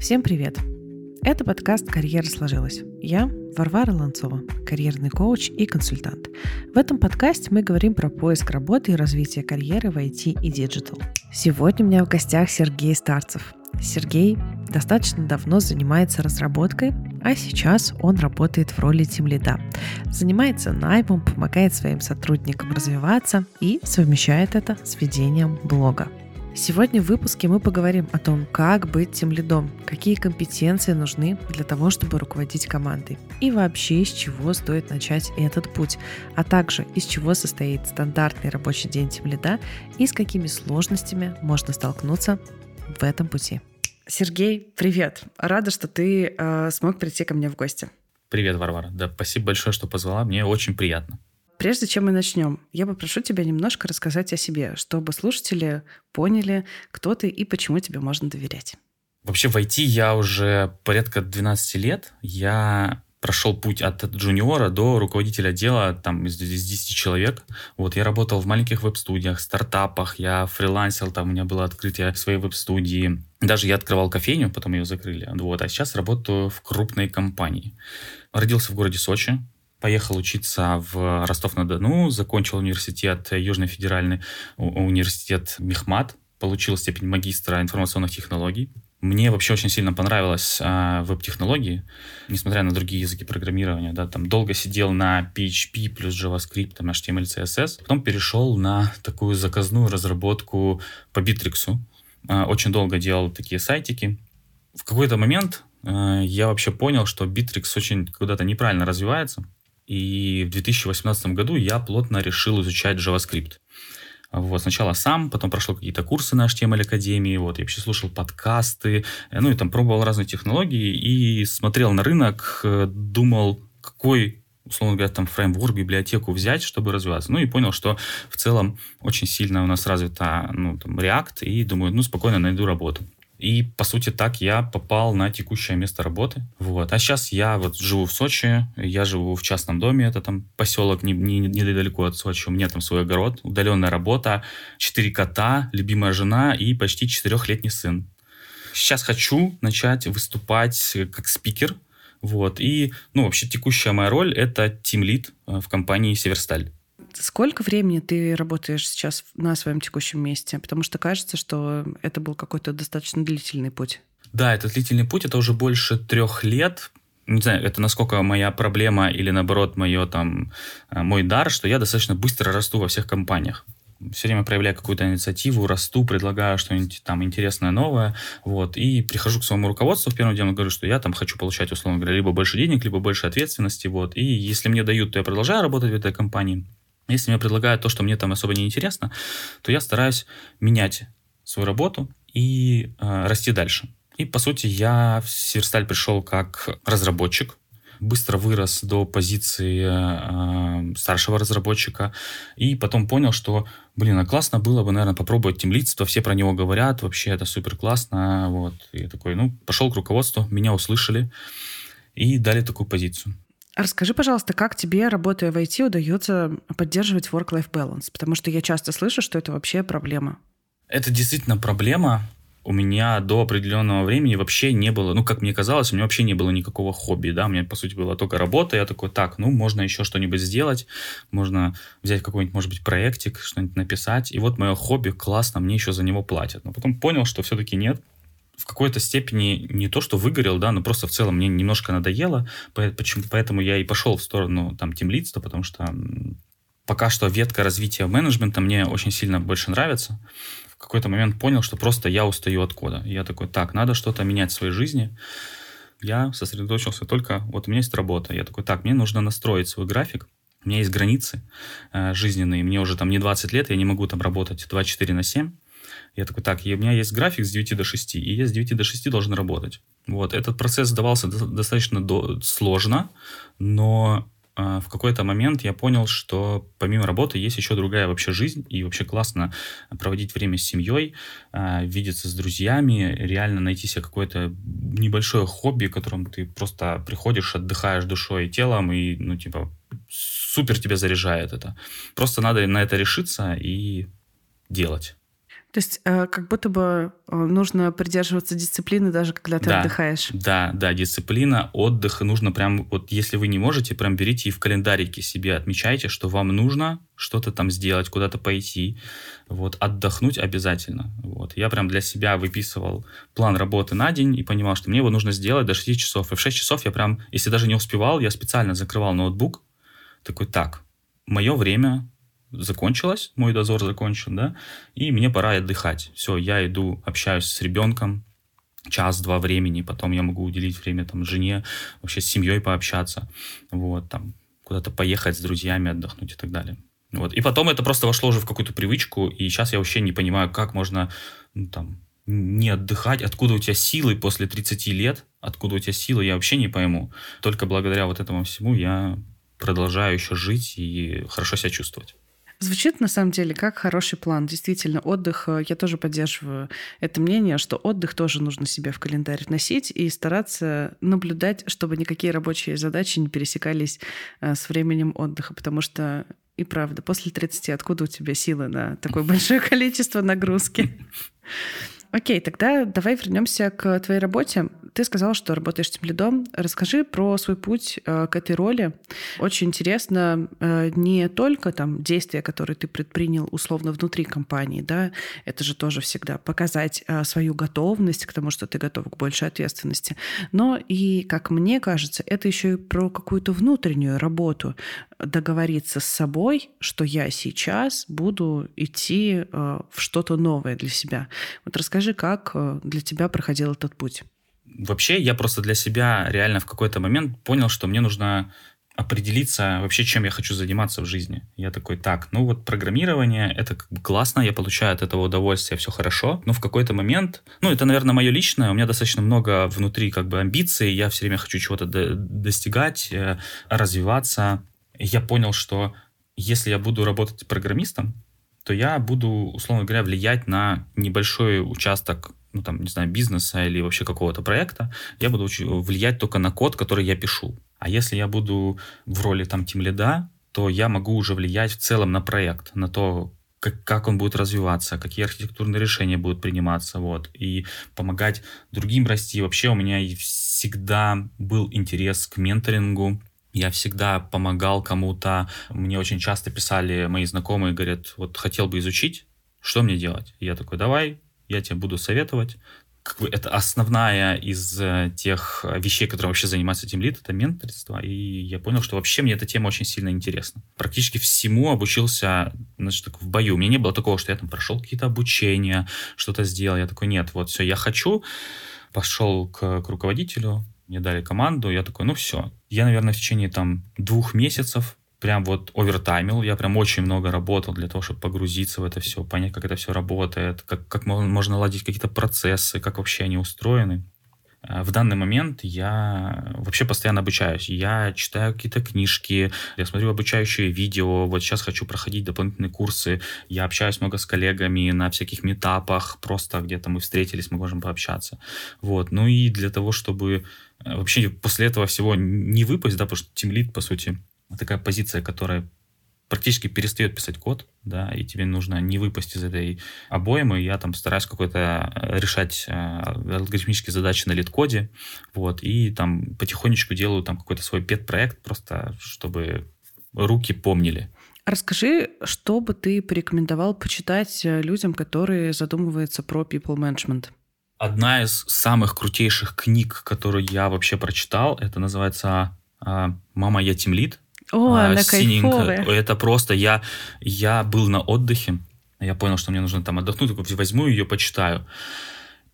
Всем привет! Это подкаст «Карьера сложилась». Я Варвара Ланцова, карьерный коуч и консультант. В этом подкасте мы говорим про поиск работы и развитие карьеры в IT и digital. Сегодня у меня в гостях Сергей Старцев. Сергей достаточно давно занимается разработкой, а сейчас он работает в роли тимлида. Занимается наймом, помогает своим сотрудникам развиваться и совмещает это с ведением блога. Сегодня в выпуске мы поговорим о том, как быть тем лидом, какие компетенции нужны для того, чтобы руководить командой, и вообще с чего стоит начать этот путь, а также из чего состоит стандартный рабочий день тем лида и с какими сложностями можно столкнуться в этом пути. Сергей, привет! Рада, что ты э, смог прийти ко мне в гости. Привет, Варвара. Да, спасибо большое, что позвала. Мне очень приятно. Прежде чем мы начнем, я попрошу тебя немножко рассказать о себе, чтобы слушатели поняли, кто ты и почему тебе можно доверять. Вообще в IT я уже порядка 12 лет. Я прошел путь от джуниора до руководителя отдела там, из, из 10 человек. Вот, я работал в маленьких веб-студиях, стартапах, я фрилансил, там у меня было открытие своей веб-студии. Даже я открывал кофейню, потом ее закрыли. Вот, а сейчас работаю в крупной компании. Родился в городе Сочи, поехал учиться в Ростов-на-Дону, закончил университет, Южный федеральный университет Мехмат, получил степень магистра информационных технологий. Мне вообще очень сильно понравилось э, веб-технологии, несмотря на другие языки программирования. Да, там долго сидел на PHP плюс JavaScript, там, HTML, CSS. Потом перешел на такую заказную разработку по Bittrex. Э, очень долго делал такие сайтики. В какой-то момент э, я вообще понял, что Bittrex очень куда-то неправильно развивается. И в 2018 году я плотно решил изучать JavaScript. Вот, сначала сам, потом прошел какие-то курсы на HTML Академии, вот, я вообще слушал подкасты, ну и там пробовал разные технологии и смотрел на рынок, э, думал, какой условно говоря, там фреймворк, библиотеку взять, чтобы развиваться. Ну и понял, что в целом очень сильно у нас развита ну, там, React, и думаю, ну спокойно найду работу. И, по сути, так я попал на текущее место работы. Вот. А сейчас я вот живу в Сочи, я живу в частном доме, это там поселок не, не, недалеко от Сочи, у меня там свой огород, удаленная работа, четыре кота, любимая жена и почти четырехлетний сын. Сейчас хочу начать выступать как спикер, вот, и, ну, вообще текущая моя роль — это тимлид э, в компании «Северсталь». Сколько времени ты работаешь сейчас на своем текущем месте? Потому что кажется, что это был какой-то достаточно длительный путь. Да, это длительный путь, это уже больше трех лет. Не знаю, это насколько моя проблема или наоборот мое, там, э, мой дар, что я достаточно быстро расту во всех компаниях все время проявляю какую-то инициативу, расту, предлагаю что-нибудь там интересное, новое, вот, и прихожу к своему руководству в первом деле, говорю, что я там хочу получать, условно говоря, либо больше денег, либо больше ответственности, вот, и если мне дают, то я продолжаю работать в этой компании, если мне предлагают то, что мне там особо не интересно, то я стараюсь менять свою работу и э, расти дальше. И, по сути, я в Северсталь пришел как разработчик, быстро вырос до позиции э, старшего разработчика, и потом понял, что, блин, а классно было бы, наверное, попробовать темлицство, все про него говорят, вообще это супер классно, вот. И я такой, ну, пошел к руководству, меня услышали и дали такую позицию. Расскажи, пожалуйста, как тебе, работая в IT, удается поддерживать work-life balance? Потому что я часто слышу, что это вообще проблема. Это действительно проблема. У меня до определенного времени вообще не было, ну, как мне казалось, у меня вообще не было никакого хобби, да, у меня, по сути, была только работа, я такой, так, ну, можно еще что-нибудь сделать, можно взять какой-нибудь, может быть, проектик, что-нибудь написать, и вот мое хобби, классно, мне еще за него платят. Но потом понял, что все-таки нет, в какой-то степени не то, что выгорел, да, но просто в целом мне немножко надоело, почему, поэтому я и пошел в сторону там тимлидства, потому что пока что ветка развития менеджмента мне очень сильно больше нравится. В какой-то момент понял, что просто я устаю от кода. я такой, так, надо что-то менять в своей жизни. Я сосредоточился только, вот у меня есть работа. Я такой, так, мне нужно настроить свой график. У меня есть границы э, жизненные. Мне уже там не 20 лет, я не могу там работать 24 на 7. Я такой, так, у меня есть график с 9 до 6, и я с 9 до 6 должен работать. Вот, этот процесс давался достаточно до, сложно, но э, в какой-то момент я понял, что помимо работы есть еще другая вообще жизнь, и вообще классно проводить время с семьей, э, видеться с друзьями, реально найти себе какое-то небольшое хобби, которым ты просто приходишь, отдыхаешь душой и телом, и, ну, типа, супер тебя заряжает это. Просто надо на это решиться и делать. То есть э, как будто бы э, нужно придерживаться дисциплины даже когда ты да, отдыхаешь. Да, да, дисциплина, отдых. Нужно прям, вот если вы не можете, прям берите и в календарике себе отмечайте, что вам нужно что-то там сделать, куда-то пойти. Вот, отдохнуть обязательно. Вот. Я прям для себя выписывал план работы на день и понимал, что мне его нужно сделать до 6 часов. И в 6 часов я прям, если даже не успевал, я специально закрывал ноутбук. Такой, так, мое время закончилось, мой дозор закончен, да, и мне пора отдыхать. Все, я иду, общаюсь с ребенком, час-два времени, потом я могу уделить время там жене, вообще с семьей пообщаться, вот, там, куда-то поехать с друзьями, отдохнуть и так далее. Вот. И потом это просто вошло уже в какую-то привычку, и сейчас я вообще не понимаю, как можно ну, там, не отдыхать, откуда у тебя силы после 30 лет, откуда у тебя силы, я вообще не пойму. Только благодаря вот этому всему я продолжаю еще жить и хорошо себя чувствовать. Звучит на самом деле как хороший план. Действительно, отдых, э, я тоже поддерживаю это мнение, что отдых тоже нужно себе в календарь вносить и стараться наблюдать, чтобы никакие рабочие задачи не пересекались э, с временем отдыха, потому что и правда, после 30 откуда у тебя силы на такое большое количество нагрузки? Окей, тогда давай вернемся к твоей работе. Ты сказал, что работаешь тем лидом. Расскажи про свой путь э, к этой роли. Очень интересно э, не только там действия, которые ты предпринял условно внутри компании, да, это же тоже всегда показать э, свою готовность к тому, что ты готов к большей ответственности, но и, как мне кажется, это еще и про какую-то внутреннюю работу, договориться с собой, что я сейчас буду идти в что-то новое для себя. Вот расскажи Расскажи, как э, для тебя проходил этот путь? Вообще, я просто для себя реально в какой-то момент понял, что мне нужно определиться вообще, чем я хочу заниматься в жизни. Я такой, так, ну вот программирование, это как бы классно, я получаю от этого удовольствие, все хорошо, но в какой-то момент, ну это, наверное, мое личное, у меня достаточно много внутри как бы амбиций, я все время хочу чего-то достигать, э, развиваться. я понял, что если я буду работать программистом, то я буду, условно говоря, влиять на небольшой участок ну, там, не знаю, бизнеса или вообще какого-то проекта, я буду влиять только на код, который я пишу. А если я буду в роли там тим лида, то я могу уже влиять в целом на проект, на то, как, как он будет развиваться, какие архитектурные решения будут приниматься, вот, и помогать другим расти. Вообще у меня всегда был интерес к менторингу, я всегда помогал кому-то. Мне очень часто писали мои знакомые, говорят, вот хотел бы изучить, что мне делать? Я такой, давай, я тебе буду советовать. Как бы это основная из э, тех вещей, которые вообще занимается этим лид, это менторство. И я понял, что вообще мне эта тема очень сильно интересна. Практически всему обучился значит, так, в бою. У меня не было такого, что я там прошел какие-то обучения, что-то сделал. Я такой, нет, вот все, я хочу. Пошел к, к руководителю, мне дали команду, я такой, ну все. Я, наверное, в течение там двух месяцев прям вот овертаймил, я прям очень много работал для того, чтобы погрузиться в это все, понять, как это все работает, как, как можно наладить какие-то процессы, как вообще они устроены. Э, в данный момент я вообще постоянно обучаюсь. Я читаю какие-то книжки, я смотрю обучающие видео. Вот сейчас хочу проходить дополнительные курсы. Я общаюсь много с коллегами на всяких метапах, просто где-то мы встретились, мы можем пообщаться. Вот. Ну и для того, чтобы вообще после этого всего не выпасть, да, потому что тимлит, по сути, такая позиция, которая практически перестает писать код, да, и тебе нужно не выпасть из этой обоймы. Я там стараюсь какой-то э, решать э, алгоритмические задачи на лид-коде, вот, и там потихонечку делаю там какой-то свой пет-проект, просто чтобы руки помнили. Расскажи, что бы ты порекомендовал почитать э, людям, которые задумываются про people management? Одна из самых крутейших книг, которую я вообще прочитал, это называется «Мама, я тимлит», о, а, она кайфовая. Это просто я, я был на отдыхе, я понял, что мне нужно там отдохнуть, такой возьму ее, почитаю.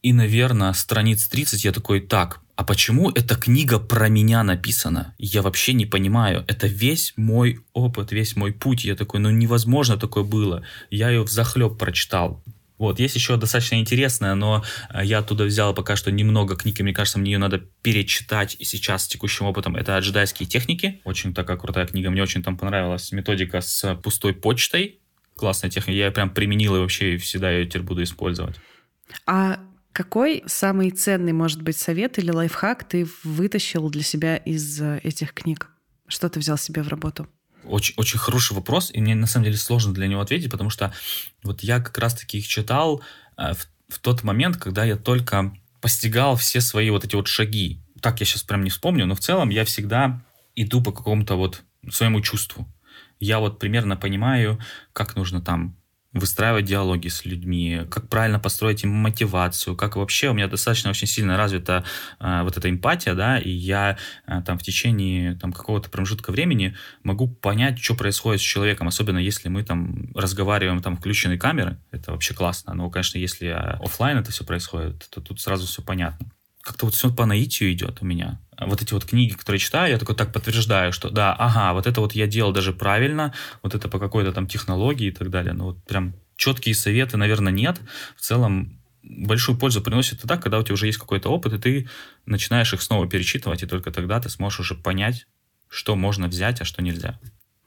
И, наверное, страниц 30 я такой, так, а почему эта книга про меня написана? Я вообще не понимаю. Это весь мой опыт, весь мой путь. Я такой, ну невозможно такое было. Я ее в захлеб прочитал. Вот, есть еще достаточно интересная, но э, я оттуда взял пока что немного книг, и мне кажется, мне ее надо перечитать и сейчас с текущим опытом. Это «Джедайские техники». Очень такая крутая книга. Мне очень там понравилась методика с пустой почтой. Классная техника. Я прям применил и вообще всегда ее теперь буду использовать. А какой самый ценный, может быть, совет или лайфхак ты вытащил для себя из э, этих книг? Что ты взял себе в работу? Очень, очень хороший вопрос, и мне на самом деле сложно для него ответить, потому что вот я как раз-таки их читал э, в, в тот момент, когда я только постигал все свои вот эти вот шаги. Так я сейчас прям не вспомню, но в целом я всегда иду по какому-то вот своему чувству. Я вот примерно понимаю, как нужно там выстраивать диалоги с людьми, как правильно построить им мотивацию, как вообще у меня достаточно очень сильно развита э, вот эта эмпатия, да, и я э, там в течение там какого-то промежутка времени могу понять, что происходит с человеком, особенно если мы там разговариваем там включенные камеры, это вообще классно, но, конечно, если офлайн это все происходит, то тут сразу все понятно как-то вот все по наитию идет у меня. Вот эти вот книги, которые читаю, я такой так подтверждаю, что да, ага, вот это вот я делал даже правильно, вот это по какой-то там технологии и так далее. Но вот прям четкие советы, наверное, нет. В целом большую пользу приносит тогда, когда у тебя уже есть какой-то опыт, и ты начинаешь их снова перечитывать, и только тогда ты сможешь уже понять, что можно взять, а что нельзя.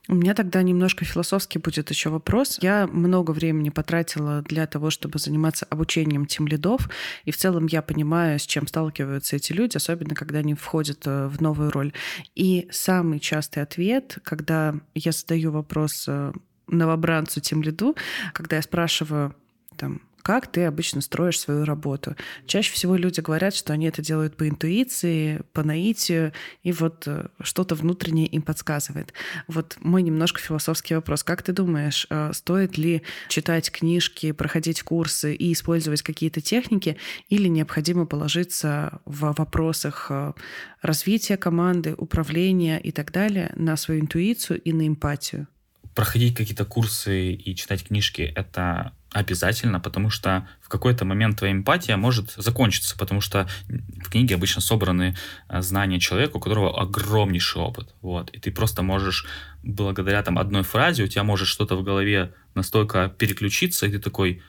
У меня тогда немножко философский будет еще вопрос. Я много времени потратила для того, чтобы заниматься обучением тем лидов, и в целом я понимаю, с чем сталкиваются эти люди, особенно когда они входят э, в новую роль. И самый частый ответ, когда я задаю вопрос э, новобранцу тем лиду, когда я спрашиваю, там, как ты обычно строишь свою работу. Чаще всего люди говорят, что они это делают по интуиции, по наитию, и вот э, что-то внутреннее им подсказывает. Вот мой немножко философский вопрос. Как ты думаешь, э, стоит ли читать книжки, проходить курсы и использовать какие-то техники, или необходимо положиться в вопросах э, развития команды, управления и так далее на свою интуицию и на эмпатию? Проходить какие-то курсы и читать книжки — это обязательно, потому что в какой-то момент твоя эмпатия может закончиться, потому что в книге обычно собраны э, знания человека, у которого огромнейший опыт. Вот. И ты просто можешь, благодаря там одной фразе, у тебя может что-то в голове настолько переключиться, и ты такой,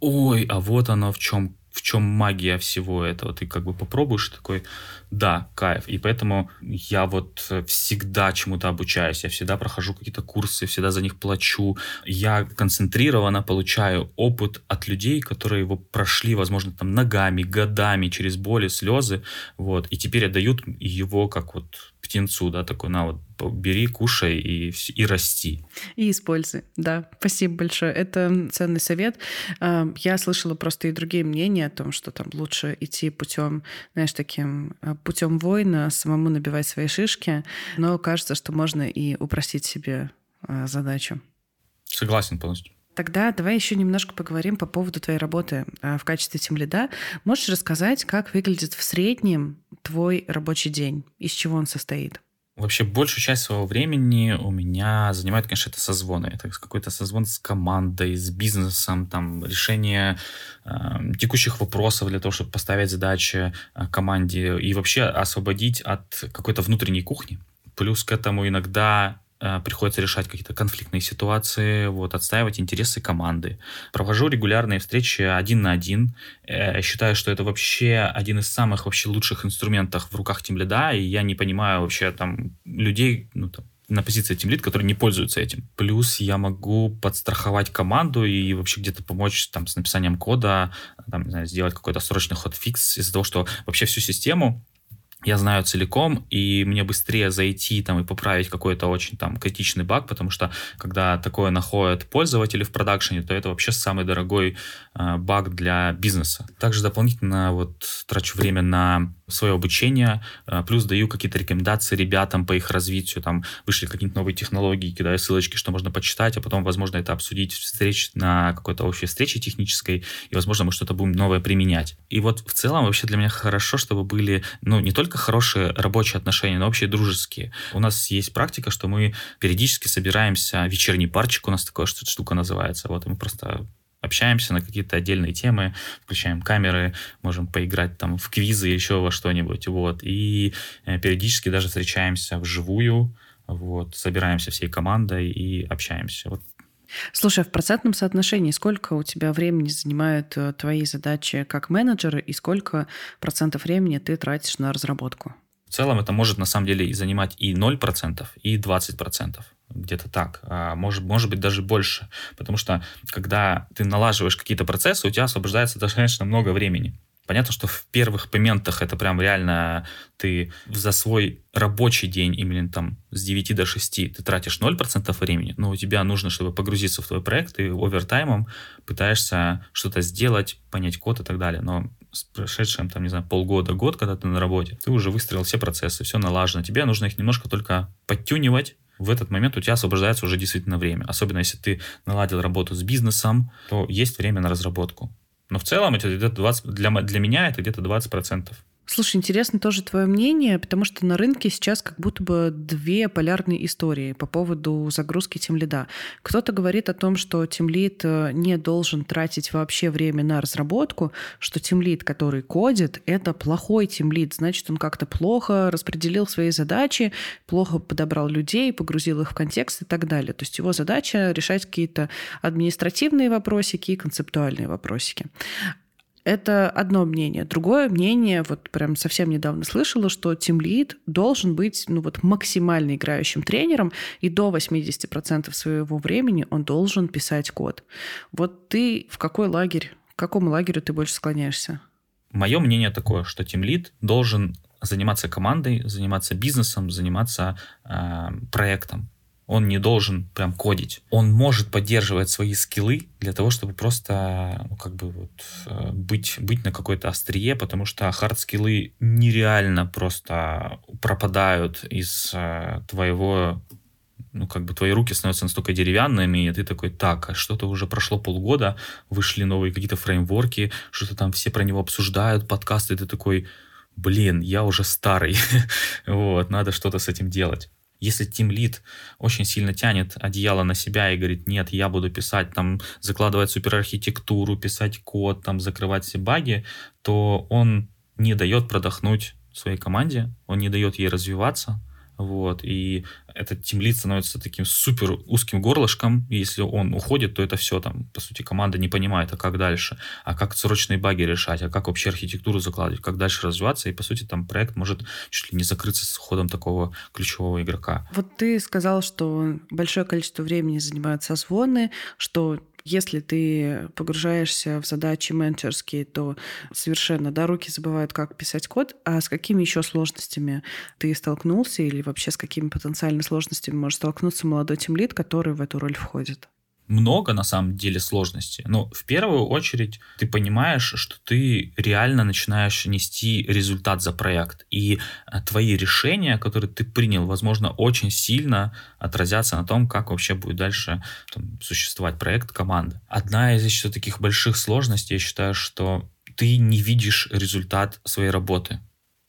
ой, а вот оно в чем в чем магия всего этого. Ты как бы попробуешь такой, да, кайф. И поэтому я вот всегда чему-то обучаюсь, я всегда прохожу какие-то курсы, всегда за них плачу. Я концентрированно получаю опыт от людей, которые его прошли, возможно, там ногами, годами, через боли, слезы, вот, и теперь отдают его как вот птенцу, да, такой, на вот, бери, кушай и, и расти. И используй, да. Спасибо большое. Это ценный совет. А, я слышала просто и другие мнения о том, что там лучше идти путем, знаешь, таким а, путем воина, самому набивать свои шишки, но кажется, что можно и упростить себе а, задачу. Согласен полностью. Тогда давай еще немножко поговорим по поводу твоей работы в качестве тимлида. Можешь рассказать, как выглядит в среднем твой рабочий день? Из чего он состоит? Вообще большую часть своего времени у меня занимает, конечно, это созвоны. Это какой-то созвон с командой, с бизнесом, там решение э, текущих вопросов для того, чтобы поставить задачи э, команде и вообще освободить от какой-то внутренней кухни. Плюс к этому иногда приходится решать какие-то конфликтные ситуации, вот, отстаивать интересы команды. Провожу регулярные встречи один на один. Э, считаю, что это вообще один из самых вообще лучших инструментов в руках тимлида, и я не понимаю вообще там людей, ну, там, на позиции тимлид, которые не пользуются этим. Плюс я могу подстраховать команду и вообще где-то помочь там с написанием кода, там, не знаю, сделать какой-то срочный ход-фикс из-за того, что вообще всю систему я знаю целиком, и мне быстрее зайти там и поправить какой-то очень там критичный баг, потому что когда такое находят пользователи в продакшене, то это вообще самый дорогой э, баг для бизнеса. Также дополнительно вот трачу время на свое обучение, э, плюс даю какие-то рекомендации ребятам по их развитию, там вышли какие-то новые технологии, кидаю ссылочки, что можно почитать, а потом, возможно, это обсудить встреч на какой-то общей встрече технической, и, возможно, мы что-то будем новое применять. И вот в целом вообще для меня хорошо, чтобы были, ну, не только хорошие рабочие отношения, но вообще дружеские. У нас есть практика, что мы периодически собираемся, вечерний парчик у нас такая штука называется, вот, и мы просто общаемся на какие-то отдельные темы, включаем камеры, можем поиграть там в квизы, еще во что-нибудь, вот, и э, периодически даже встречаемся вживую, вот, собираемся всей командой и общаемся. Вот Слушай, а в процентном соотношении сколько у тебя времени занимают э, твои задачи как менеджера и сколько процентов времени ты тратишь на разработку? В целом это может на самом деле и занимать и 0%, и 20% где-то так, а может, может быть даже больше, потому что когда ты налаживаешь какие-то процессы, у тебя освобождается достаточно много времени. Понятно, что в первых моментах это прям реально ты за свой рабочий день, именно там с 9 до 6, ты тратишь 0% времени, но у тебя нужно, чтобы погрузиться в твой проект, ты овертаймом пытаешься что-то сделать, понять код и так далее. Но с прошедшим, там, не знаю, полгода, год, когда ты на работе, ты уже выстроил все процессы, все налажено. Тебе нужно их немножко только подтюнивать, в этот момент у тебя освобождается уже действительно время. Особенно если ты наладил работу с бизнесом, то есть время на разработку. Но в целом это где-то 20, для, для меня это где-то 20%. Слушай, интересно тоже твое мнение, потому что на рынке сейчас как будто бы две полярные истории по поводу загрузки тимлида. Кто-то говорит о том, что тимлид э, не должен тратить вообще время на разработку, что тимлид, который кодит, это плохой тимлид, значит, он как-то плохо распределил свои задачи, плохо подобрал людей, погрузил их в контекст и так далее. То есть его задача решать какие-то административные вопросики и концептуальные вопросики. Это одно мнение. Другое мнение, вот прям совсем недавно слышала, что Lead должен быть ну, вот максимально играющим тренером, и до 80% своего времени он должен писать код. Вот ты в какой лагерь, к какому лагерю ты больше склоняешься? Мое мнение такое, что Lead должен заниматься командой, заниматься бизнесом, заниматься э, проектом он не должен прям кодить. Он может поддерживать свои скиллы для того, чтобы просто ну, как бы вот, э, быть, быть на какой-то острие, потому что хард-скиллы нереально просто пропадают из э, твоего ну, как бы твои руки становятся настолько деревянными, и ты такой, так, а что-то уже прошло полгода, вышли новые какие-то фреймворки, что-то там все про него обсуждают, подкасты, и ты такой, блин, я уже старый, вот, надо что-то с этим делать. Если Team Lead очень сильно тянет одеяло на себя и говорит, нет, я буду писать, там, закладывать суперархитектуру, писать код, там, закрывать все баги, то он не дает продохнуть своей команде, он не дает ей развиваться, вот, и этот тимлит становится таким супер узким горлышком, и если он уходит, то это все там, по сути, команда не понимает, а как дальше, а как срочные баги решать, а как вообще архитектуру закладывать, как дальше развиваться, и, по сути, там проект может чуть ли не закрыться с уходом такого ключевого игрока. Вот ты сказал, что большое количество времени занимают созвоны, что если ты погружаешься в задачи менторские, то совершенно, да, руки забывают, как писать код. А с какими еще сложностями ты столкнулся или вообще с какими потенциальными сложностями может столкнуться молодой тимлит, который в эту роль входит? Много на самом деле сложностей. Но в первую очередь ты понимаешь, что ты реально начинаешь нести результат за проект. И э, твои решения, которые ты принял, возможно, очень сильно отразятся на том, как вообще будет дальше там, существовать проект, команда. Одна из еще таких больших сложностей, я считаю, что ты не видишь результат своей работы.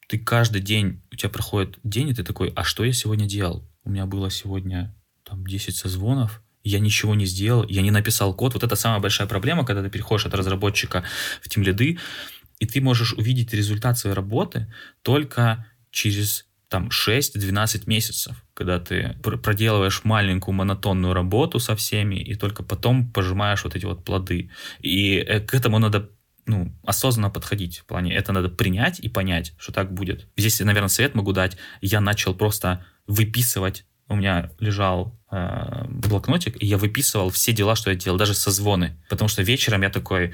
Ты каждый день, у тебя проходит день, и ты такой, а что я сегодня делал? У меня было сегодня там 10 созвонов, я ничего не сделал, я не написал код. Вот это самая большая проблема, когда ты переходишь от разработчика в тем лиды, и ты можешь увидеть результат своей работы только через там 6-12 месяцев, когда ты проделываешь маленькую монотонную работу со всеми, и только потом пожимаешь вот эти вот плоды. И э, к этому надо ну, осознанно подходить. В плане, это надо принять и понять, что так будет. Здесь, наверное, совет могу дать. Я начал просто выписывать у меня лежал э, блокнотик, и я выписывал все дела, что я делал, даже созвоны. Потому что вечером я такой,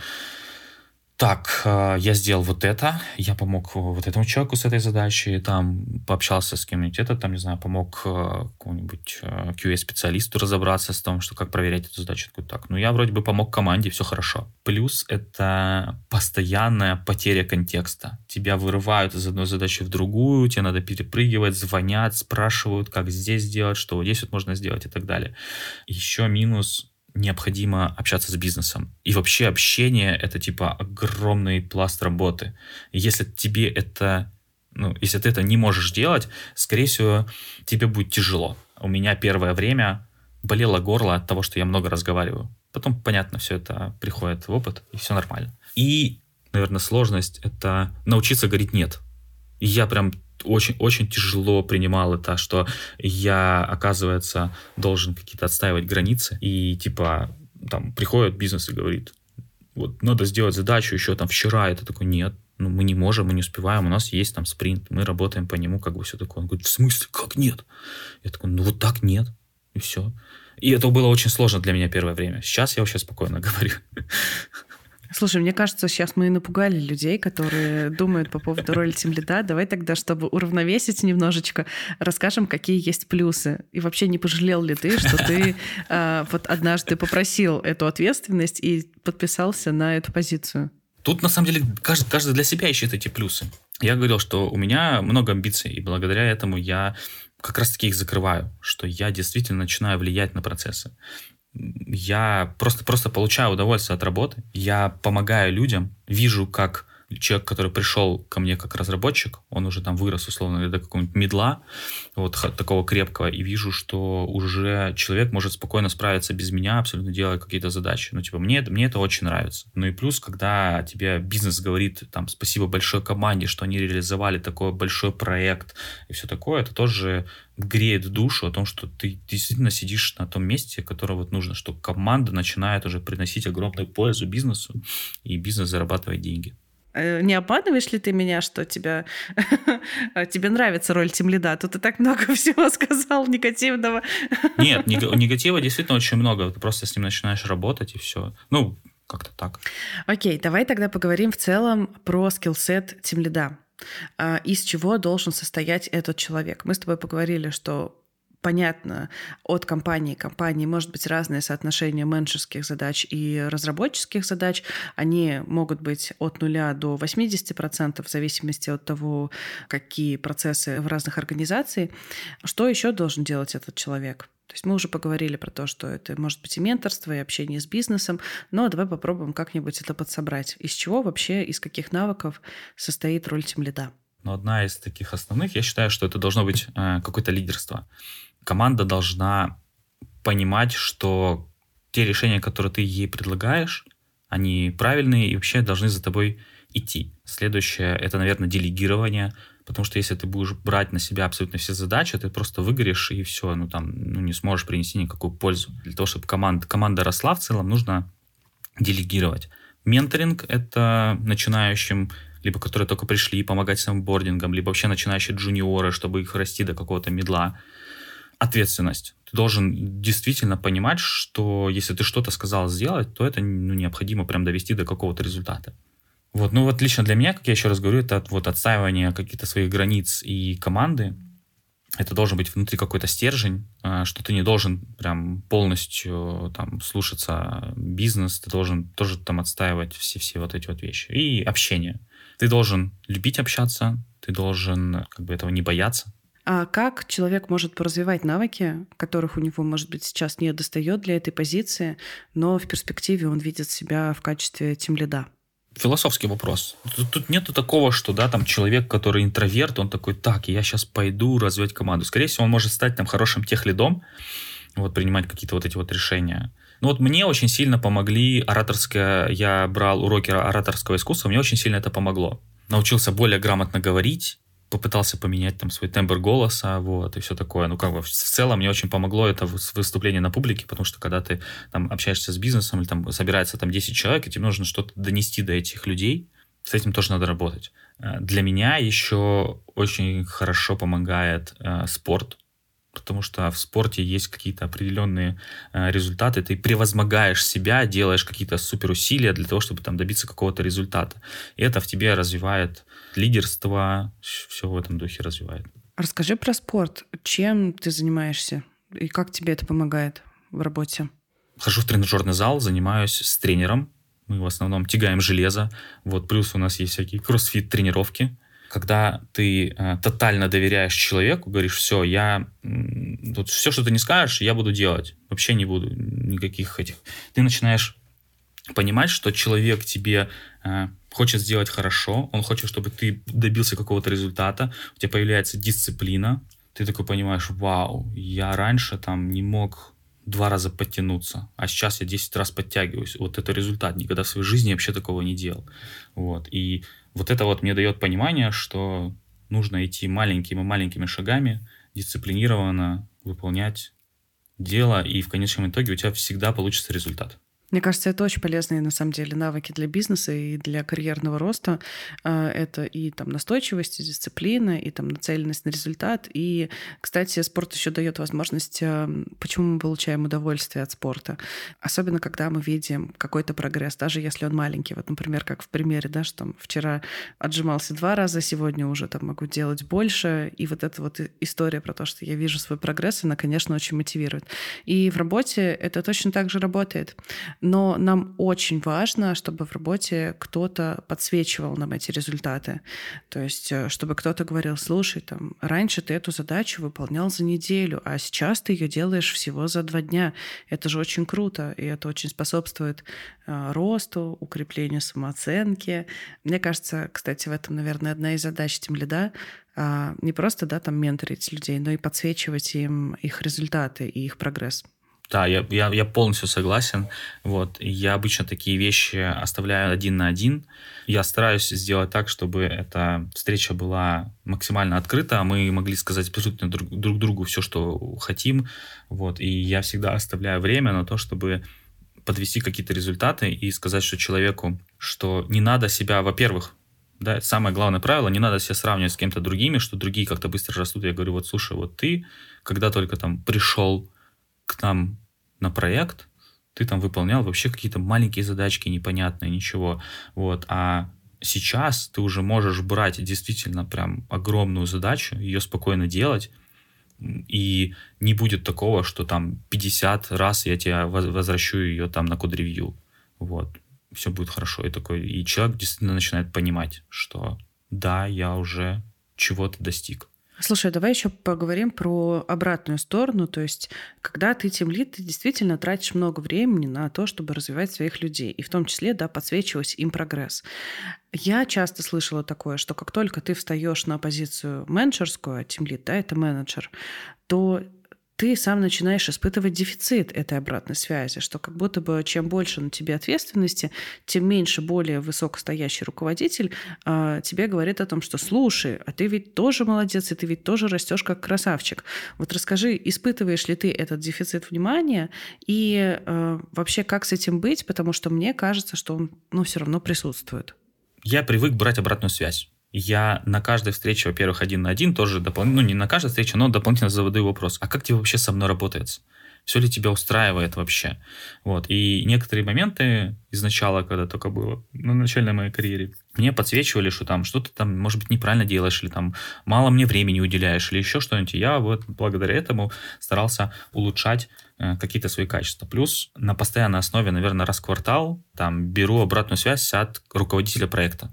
так, э, я сделал вот это, я помог вот этому человеку с этой задачей, там пообщался с кем-нибудь, это там, не знаю, помог э, какому-нибудь э, QA-специалисту разобраться с том, что как проверять эту задачу. Такой, так, ну я вроде бы помог команде, все хорошо. Плюс это постоянная потеря контекста. Тебя вырывают из одной задачи в другую, тебе надо перепрыгивать, звонят, спрашивают, как здесь сделать, что здесь вот можно сделать и так далее. Еще минус необходимо общаться с бизнесом. И вообще общение — это типа огромный пласт работы. Если тебе это, ну, если ты это не можешь делать, скорее всего, тебе будет тяжело. У меня первое время болело горло от того, что я много разговариваю. Потом, понятно, все это приходит в опыт, и все нормально. И, наверное, сложность — это научиться говорить «нет». Я прям очень-очень тяжело принимал это, что я, оказывается, должен какие-то отстаивать границы. И типа там приходит бизнес и говорит, вот надо сделать задачу еще там вчера. Это такой, нет, ну, мы не можем, мы не успеваем, у нас есть там спринт, мы работаем по нему, как бы все такое. Он говорит, в смысле, как нет? Я такой, ну вот так нет, и все. И это было очень сложно для меня первое время. Сейчас я вообще спокойно говорю. Слушай, мне кажется, сейчас мы напугали людей, которые думают по поводу роли тимлида. Давай тогда, чтобы уравновесить немножечко, расскажем, какие есть плюсы. И вообще не пожалел ли ты, что ты э, вот однажды попросил эту ответственность и подписался на эту позицию? Тут, на самом деле, каждый, каждый для себя ищет эти плюсы. Я говорил, что у меня много амбиций, и благодаря этому я как раз-таки их закрываю, что я действительно начинаю влиять на процессы я просто, просто получаю удовольствие от работы, я помогаю людям, вижу, как человек, который пришел ко мне как разработчик, он уже там вырос, условно, до какого-нибудь медла, вот такого крепкого, и вижу, что уже человек может спокойно справиться без меня, абсолютно делая какие-то задачи. Ну, типа, мне, мне это очень нравится. Ну и плюс, когда тебе бизнес говорит, там, спасибо большой команде, что они реализовали такой большой проект и все такое, это тоже греет душу о том, что ты действительно сидишь на том месте, которое вот нужно, что команда начинает уже приносить огромную пользу бизнесу, и бизнес зарабатывает деньги. Э, не обманываешь ли ты меня, что тебя, тебе нравится роль тимлида? Тут ты так много всего сказал негативного. Нет, негатива действительно очень много. Ты просто с ним начинаешь работать, и все. Ну, как-то так. Окей, давай тогда поговорим в целом про скиллсет тимлида. А, из чего должен состоять этот человек? Мы с тобой поговорили, что понятно, от компании к компании может быть разное соотношение менеджерских задач и разработческих задач. Они могут быть от нуля до 80% в зависимости от того, какие процессы в разных организациях. Что еще должен делать этот человек? То есть мы уже поговорили про то, что это может быть и менторство, и общение с бизнесом, но давай попробуем как-нибудь это подсобрать. Из чего вообще, из каких навыков состоит роль тимлида? Но одна из таких основных, я считаю, что это должно быть э, какое-то лидерство команда должна понимать, что те решения, которые ты ей предлагаешь, они правильные и вообще должны за тобой идти. Следующее — это, наверное, делегирование, потому что если ты будешь брать на себя абсолютно все задачи, ты просто выгоришь и все, ну там, ну не сможешь принести никакую пользу. Для того, чтобы команда, команда росла в целом, нужно делегировать. Менторинг — это начинающим либо которые только пришли, помогать с онбордингом, либо вообще начинающие джуниоры, чтобы их расти до какого-то медла ответственность. Ты должен действительно понимать, что если ты что-то сказал сделать, то это ну, необходимо прям довести до какого-то результата. Вот, ну вот лично для меня, как я еще раз говорю, это вот отстаивание каких-то своих границ и команды. Это должен быть внутри какой-то стержень, а, что ты не должен прям полностью там слушаться бизнес, ты должен тоже там отстаивать все-все вот эти вот вещи. И общение. Ты должен любить общаться, ты должен как бы этого не бояться, а как человек может развивать навыки, которых у него, может быть, сейчас не достает для этой позиции, но в перспективе он видит себя в качестве тимлида? Философский вопрос. Тут, тут нету такого, что да, там человек, который интроверт, он такой, так, я сейчас пойду развивать команду. Скорее всего, он может стать там хорошим техлидом, вот принимать какие-то вот эти вот решения. Ну вот мне очень сильно помогли ораторское, я брал уроки ораторского искусства, мне очень сильно это помогло. Научился более грамотно говорить, попытался поменять там свой тембр голоса, вот, и все такое. Ну, как бы в целом мне очень помогло это выступление на публике, потому что когда ты там общаешься с бизнесом, или там собирается там 10 человек, и тебе нужно что-то донести до этих людей, с этим тоже надо работать. Э, для меня еще очень хорошо помогает э, спорт, потому что в спорте есть какие-то определенные э, результаты, ты превозмогаешь себя, делаешь какие-то суперусилия для того, чтобы там добиться какого-то результата. И это в тебе развивает лидерство, все в этом духе развивает. Расскажи про спорт. Чем ты занимаешься и как тебе это помогает в работе? Хожу в тренажерный зал, занимаюсь с тренером. Мы в основном тягаем железо. Вот плюс у нас есть всякие кроссфит-тренировки когда ты э, тотально доверяешь человеку, говоришь, все, я вот все, что ты не скажешь, я буду делать. Вообще не буду никаких этих. Ты начинаешь понимать, что человек тебе э, хочет сделать хорошо, он хочет, чтобы ты добился какого-то результата, у тебя появляется дисциплина, ты такой понимаешь, вау, я раньше там не мог два раза подтянуться, а сейчас я 10 раз подтягиваюсь. Вот это результат. Никогда в своей жизни вообще такого не делал. Вот. И вот это вот мне дает понимание, что нужно идти маленькими-маленькими шагами, дисциплинированно выполнять дело, и в конечном итоге у тебя всегда получится результат. Мне кажется, это очень полезные, на самом деле, навыки для бизнеса и для карьерного роста. А, это и там настойчивость, и дисциплина, и там нацеленность на результат. И, кстати, спорт еще дает возможность, а, почему мы получаем удовольствие от спорта. Особенно, когда мы видим какой-то прогресс, даже если он маленький. Вот, например, как в примере, да, что там вчера отжимался два раза, сегодня уже там могу делать больше. И вот эта вот история про то, что я вижу свой прогресс, она, конечно, очень мотивирует. И в работе это точно так же работает но нам очень важно, чтобы в работе кто-то подсвечивал нам эти результаты. То есть, э, чтобы кто-то говорил, слушай, там, раньше ты эту задачу выполнял за неделю, а сейчас ты ее делаешь всего за два дня. Это же очень круто, и это очень способствует э, росту, укреплению самооценки. Мне кажется, кстати, в этом, наверное, одна из задач тем лида а, не просто да, там менторить людей, но и подсвечивать им их результаты и их прогресс. Да, я, я, я полностью согласен. Вот. Я обычно такие вещи оставляю один на один. Я стараюсь сделать так, чтобы эта встреча была максимально открыта, мы могли сказать абсолютно друг, друг другу все, что хотим. Вот. И я всегда оставляю время на то, чтобы подвести какие-то результаты и сказать, что человеку, что не надо себя, во-первых, да, самое главное правило, не надо себя сравнивать с кем-то другими, что другие как-то быстро растут. Я говорю, вот слушай, вот ты, когда только там пришел к нам на проект, ты там выполнял вообще какие-то маленькие задачки непонятные, ничего. Вот. А сейчас ты уже можешь брать действительно прям огромную задачу, ее спокойно делать, и не будет такого, что там 50 раз я тебе возвращу ее там на код-ревью. Вот. Все будет хорошо. И, такой, и человек действительно начинает понимать, что да, я уже чего-то достиг. Слушай, давай еще поговорим про обратную сторону. То есть, когда ты тем лид, ты действительно тратишь много времени на то, чтобы развивать своих людей, и в том числе, да, подсвечивать им прогресс. Я часто слышала такое, что как только ты встаешь на позицию менеджерскую, а тем лид, да, это менеджер, то ты сам начинаешь испытывать дефицит этой обратной связи, что как будто бы чем больше на тебе ответственности, тем меньше более высокостоящий руководитель э, тебе говорит о том, что слушай, а ты ведь тоже молодец, и ты ведь тоже растешь как красавчик. Вот расскажи, испытываешь ли ты этот дефицит внимания и э, вообще как с этим быть, потому что мне кажется, что он ну, все равно присутствует. Я привык брать обратную связь я на каждой встрече, во-первых, один на один тоже дополнительно, ну не на каждой встрече, но дополнительно задаю вопрос, а как тебе вообще со мной работается? Все ли тебя устраивает вообще? Вот. И некоторые моменты из начала, когда только было, на начальной моей карьере, мне подсвечивали, что там что-то там, может быть, неправильно делаешь, или там мало мне времени уделяешь, или еще что-нибудь. Я вот благодаря этому старался улучшать э, какие-то свои качества. Плюс на постоянной основе, наверное, раз в квартал там беру обратную связь от руководителя проекта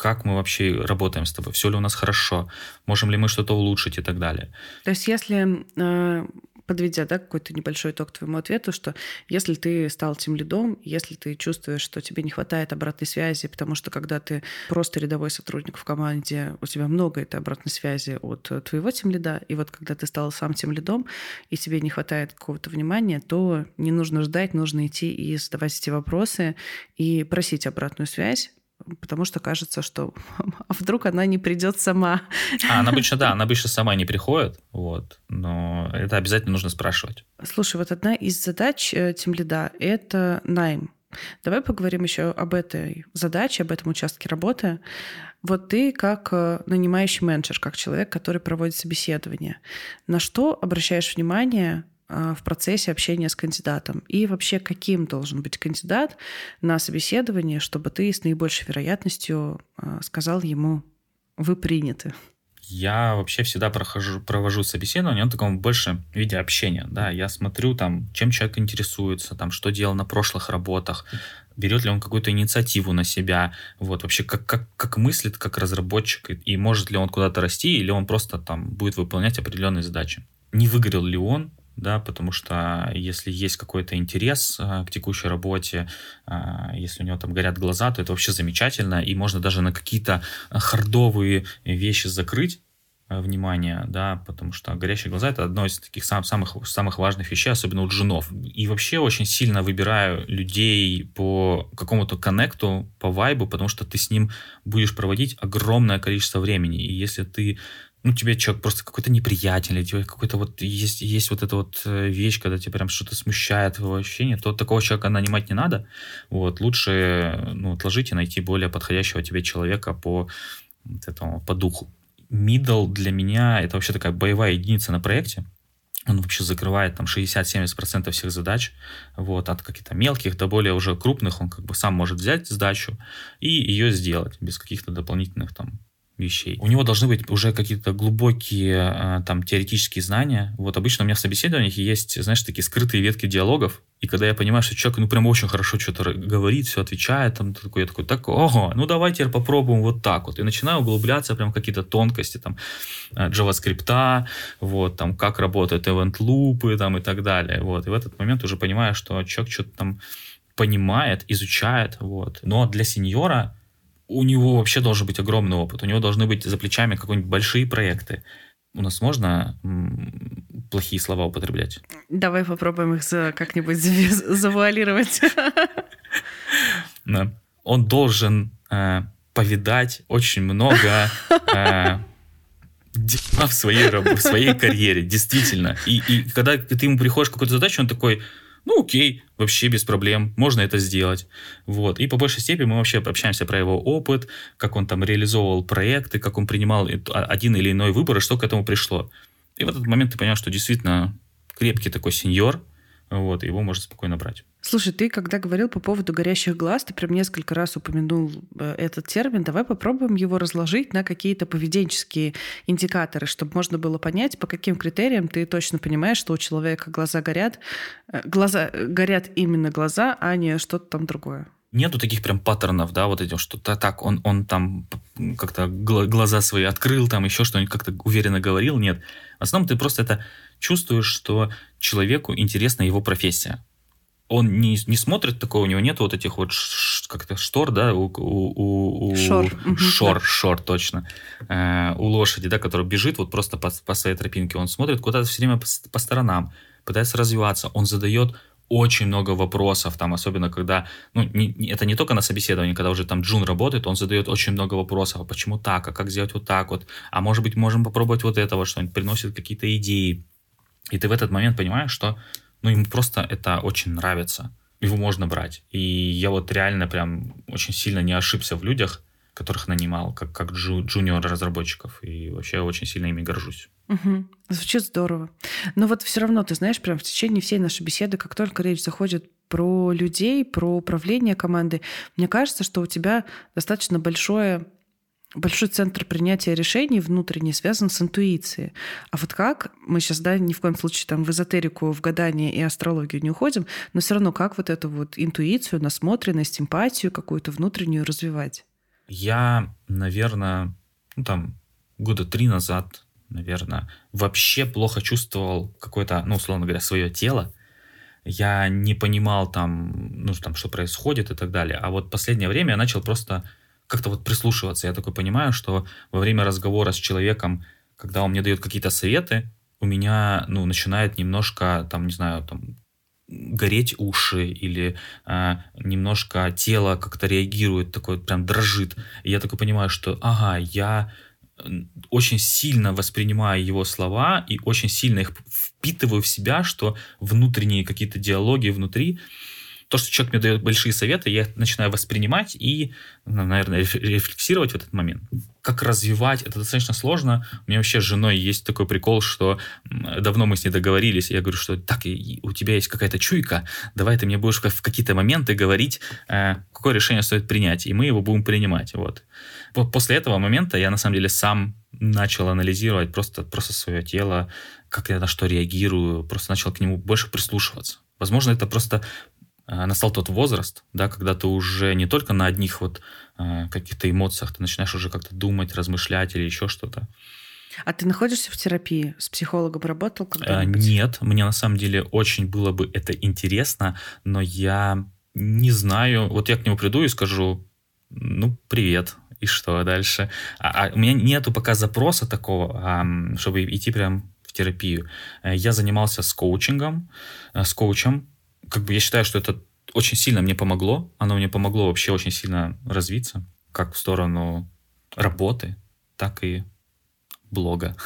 как мы вообще работаем с тобой, все ли у нас хорошо, можем ли мы что-то улучшить и так далее. То есть если э, подведя да, какой-то небольшой итог твоему ответу, что если ты стал тем лидом, если ты чувствуешь, что тебе не хватает обратной связи, потому что когда ты просто рядовой сотрудник в команде, у тебя много этой обратной связи от твоего тем лида, и вот когда ты стал сам тем лидом, и тебе не хватает какого-то внимания, то не нужно ждать, нужно идти и задавать эти вопросы и просить обратную связь, потому что кажется, что а вдруг она не придет сама. А, она обычно, да, она обычно сама не приходит, вот, но это обязательно нужно спрашивать. Слушай, вот одна из задач э, тем лида – это найм. Давай поговорим еще об этой задаче, об этом участке работы. Вот ты как э, нанимающий менеджер, как человек, который проводит собеседование, на что обращаешь внимание в процессе общения с кандидатом? И вообще, каким должен быть кандидат на собеседование, чтобы ты с наибольшей вероятностью а, сказал ему «вы приняты»? Я вообще всегда прохожу, провожу собеседование, в таком больше виде общения, да, я смотрю там, чем человек интересуется, там, что делал на прошлых работах, берет ли он какую-то инициативу на себя, вот, вообще как, как, как мыслит как разработчик, и, и может ли он куда-то расти, или он просто там будет выполнять определенные задачи. Не выгорел ли он, да, потому что если есть какой-то интерес а, к текущей работе, а, если у него там горят глаза, то это вообще замечательно, и можно даже на какие-то хардовые вещи закрыть внимание, да, потому что горящие глаза это одно из таких сам, самых, самых важных вещей, особенно у женов. И вообще очень сильно выбираю людей по какому-то коннекту, по вайбу, потому что ты с ним будешь проводить огромное количество времени. И если ты ну, тебе человек просто какой-то неприятен, или тебе какой-то вот есть, есть вот эта вот э, вещь, когда тебя прям что-то смущает его ощущение, то такого человека нанимать не надо. Вот, лучше, ну, отложить и найти более подходящего тебе человека по вот этому, по духу. Middle для меня это вообще такая боевая единица на проекте. Он вообще закрывает там 60-70% всех задач, вот, от каких-то мелких до более уже крупных, он как бы сам может взять сдачу и ее сделать без каких-то дополнительных там вещей. У него должны быть уже какие-то глубокие а, там теоретические знания. Вот обычно у меня в собеседованиях есть, знаешь, такие скрытые ветки диалогов, и когда я понимаю, что человек, ну, прям очень хорошо что-то говорит, все отвечает, там, такой, я такой, так, ого, ну, давай теперь попробуем вот так вот. И начинаю углубляться прям какие-то тонкости, там, JavaScript, вот, там, как работают event-лупы, там, и так далее, вот. И в этот момент уже понимаю, что человек что-то там понимает, изучает, вот. Но для сеньора у него вообще должен быть огромный опыт, у него должны быть за плечами какие-нибудь большие проекты. У нас можно плохие слова употреблять? Давай попробуем их как-нибудь завуалировать. Он должен э, повидать очень много э, в своей, в своей карьере, действительно. И, и когда ты ему приходишь какую-то задачу, он такой, ну окей, вообще без проблем, можно это сделать. Вот. И по большей степени мы вообще общаемся про его опыт, как он там реализовывал проекты, как он принимал а, один или иной выбор, и что к этому пришло. И в этот момент ты понимаешь, что действительно крепкий такой сеньор, вот, его можно спокойно брать. Слушай, ты когда говорил по поводу горящих глаз, ты прям несколько раз упомянул э, этот термин. Давай попробуем его разложить на какие-то поведенческие индикаторы, чтобы можно было понять, по каким критериям ты точно понимаешь, что у человека глаза горят. Э, глаза э, горят именно глаза, а не что-то там другое. Нету таких прям паттернов, да, вот этим, что -то так, он, он там как-то глаза свои открыл, там еще что-нибудь как-то уверенно говорил. Нет. В основном ты просто это чувствуешь, что человеку интересна его профессия он не, не смотрит такого, у него нет вот этих вот как-то штор, да, у, у, у, шор, шор, шор, точно, э, у лошади, да, которая бежит вот просто по, по своей тропинке, он смотрит куда-то все время по, по сторонам, пытается развиваться, он задает очень много вопросов, там, особенно когда, ну, не, это не только на собеседовании, когда уже там Джун работает, он задает очень много вопросов, а почему так, а как сделать вот так вот, а может быть, можем попробовать вот этого, что он приносит какие-то идеи. И ты в этот момент понимаешь, что ну, ему просто это очень нравится. Его можно брать. И я вот реально прям очень сильно не ошибся в людях, которых нанимал, как, как джу, джуниор разработчиков. И вообще очень сильно ими горжусь. Угу. Звучит здорово. Но вот все равно, ты знаешь, прям в течение всей нашей беседы, как только речь заходит про людей, про управление командой, мне кажется, что у тебя достаточно большое большой центр принятия решений внутренний связан с интуицией. А вот как, мы сейчас, да, ни в коем случае там в эзотерику, в гадание и астрологию не уходим, но все равно как вот эту вот интуицию, насмотренность, эмпатию какую-то внутреннюю развивать? Я, наверное, ну там года три назад, наверное, вообще плохо чувствовал какое-то, ну, условно говоря, свое тело. Я не понимал там, ну, там, что происходит и так далее. А вот последнее время я начал просто как-то вот прислушиваться. Я такой понимаю, что во время разговора с человеком, когда он мне дает какие-то советы, у меня, ну, начинает немножко, там, не знаю, там, гореть уши или э, немножко тело как-то реагирует, такое прям дрожит. И я такой понимаю, что, ага, я очень сильно воспринимаю его слова и очень сильно их впитываю в себя, что внутренние какие-то диалоги внутри, то, что человек мне дает большие советы, я начинаю воспринимать и, наверное, рефлексировать в этот момент. Как развивать, это достаточно сложно. У меня вообще с женой есть такой прикол, что давно мы с ней договорились, я говорю, что так, у тебя есть какая-то чуйка, давай ты мне будешь в какие-то моменты говорить, э, какое решение стоит принять, и мы его будем принимать. Вот. После этого момента я, на самом деле, сам начал анализировать просто, просто свое тело, как я на что реагирую, просто начал к нему больше прислушиваться. Возможно, это просто настал тот возраст, да, когда ты уже не только на одних вот э, каких-то эмоциях, ты начинаешь уже как-то думать, размышлять или еще что-то. А ты находишься в терапии? С психологом работал когда -нибудь? Нет, мне на самом деле очень было бы это интересно, но я не знаю. Вот я к нему приду и скажу, ну, привет, и что дальше? А, а у меня нету пока запроса такого, а, чтобы идти прям в терапию. Э, я занимался с коучингом, э, с коучем, как бы я считаю, что это очень сильно мне помогло. Оно мне помогло вообще очень сильно развиться, как в сторону работы, так и блога.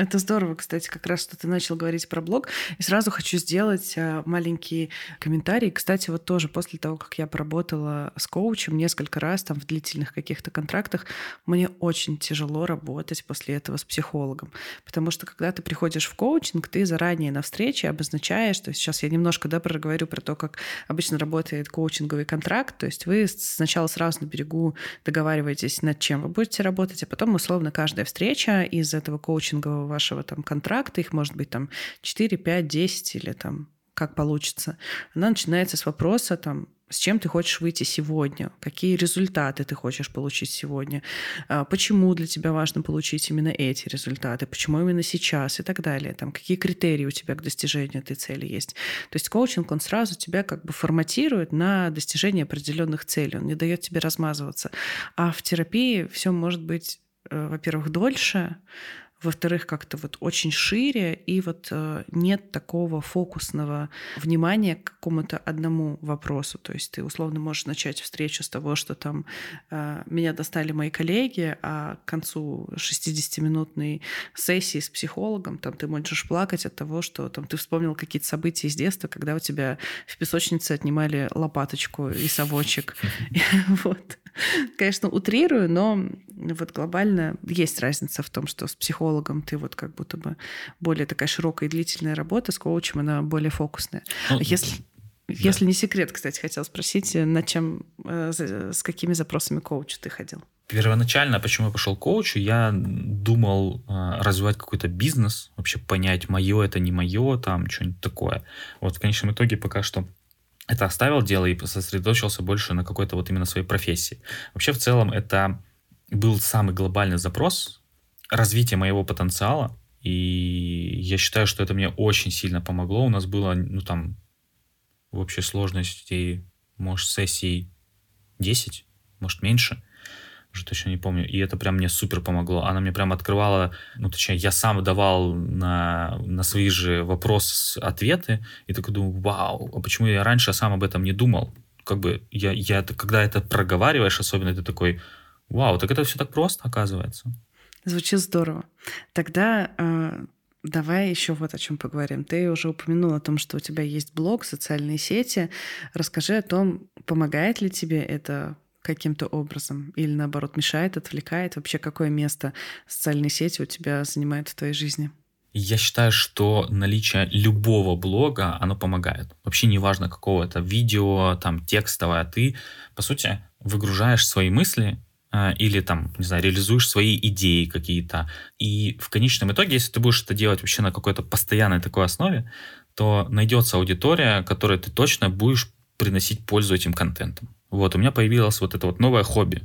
Это здорово, кстати, как раз, что ты начал говорить про блог. И сразу хочу сделать а, маленький комментарий. Кстати, вот тоже после того, как я поработала с коучем несколько раз там в длительных каких-то контрактах, мне очень тяжело работать после этого с психологом. Потому что когда ты приходишь в коучинг, ты заранее на встрече обозначаешь, то есть сейчас я немножко да, проговорю про то, как обычно работает коучинговый контракт, то есть вы сначала сразу на берегу договариваетесь, над чем вы будете работать, а потом, условно, каждая встреча из этого коучингового вашего там контракта, их может быть там 4, 5, 10 или там как получится, она начинается с вопроса там, с чем ты хочешь выйти сегодня, какие результаты ты хочешь получить сегодня, а, почему для тебя важно получить именно эти результаты, почему именно сейчас и так далее, там, какие критерии у тебя к достижению этой цели есть. То есть коучинг, он сразу тебя как бы форматирует на достижение определенных целей, он не дает тебе размазываться. А в терапии все может быть, э, во-первых, дольше, во-вторых, как-то вот очень шире, и вот э, нет такого фокусного внимания к какому-то одному вопросу. То есть ты условно можешь начать встречу с того, что там э, меня достали мои коллеги, а к концу 60-минутной сессии с психологом там ты можешь плакать от того, что там ты вспомнил какие-то события из детства, когда у тебя в песочнице отнимали лопаточку и совочек. Вот. Конечно, утрирую, но вот глобально есть разница в том, что с психологом ты вот как будто бы более такая широкая и длительная работа, с коучем она более фокусная. Ну, если, да. если не секрет, кстати, хотел спросить, над чем, э, с какими запросами коуча ты ходил? Первоначально, почему я пошел к коучу, я думал э, развивать какой-то бизнес, вообще понять, мое это не мое, там что-нибудь такое. Вот в конечном итоге пока что это оставил дело и сосредоточился больше на какой-то вот именно своей профессии. Вообще в целом это был самый глобальный запрос развития моего потенциала, и я считаю, что это мне очень сильно помогло. У нас было, ну там, в общей сложности, может, сессий 10, может, меньше уже точно не помню. И это прям мне супер помогло. Она мне прям открывала, ну, точнее, я сам давал на, на свои же вопросы ответы, и такой думаю, вау, а почему я раньше сам об этом не думал? Как бы я, я когда это проговариваешь, особенно ты такой, вау, так это все так просто, оказывается. Звучит здорово. Тогда э, давай еще вот о чем поговорим. Ты уже упомянул о том, что у тебя есть блог, социальные сети. Расскажи о том, помогает ли тебе это каким-то образом? Или наоборот, мешает, отвлекает? Вообще, какое место социальные сети у тебя занимает в твоей жизни? Я считаю, что наличие любого блога, оно помогает. Вообще неважно, какого это видео, там, текстовое, ты, по сути, выгружаешь свои мысли э, или там, не знаю, реализуешь свои идеи какие-то. И в конечном итоге, если ты будешь это делать вообще на какой-то постоянной такой основе, то найдется аудитория, которой ты точно будешь приносить пользу этим контентом. Вот, у меня появилось вот это вот новое хобби.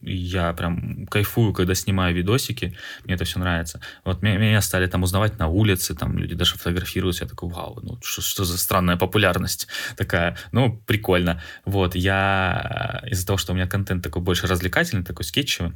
Я прям кайфую, когда снимаю видосики, мне это все нравится. Вот меня, стали там узнавать на улице, там люди даже фотографируются, я такой, вау, ну что, что за странная популярность такая, ну прикольно. Вот, я из-за того, что у меня контент такой больше развлекательный, такой скетчевый,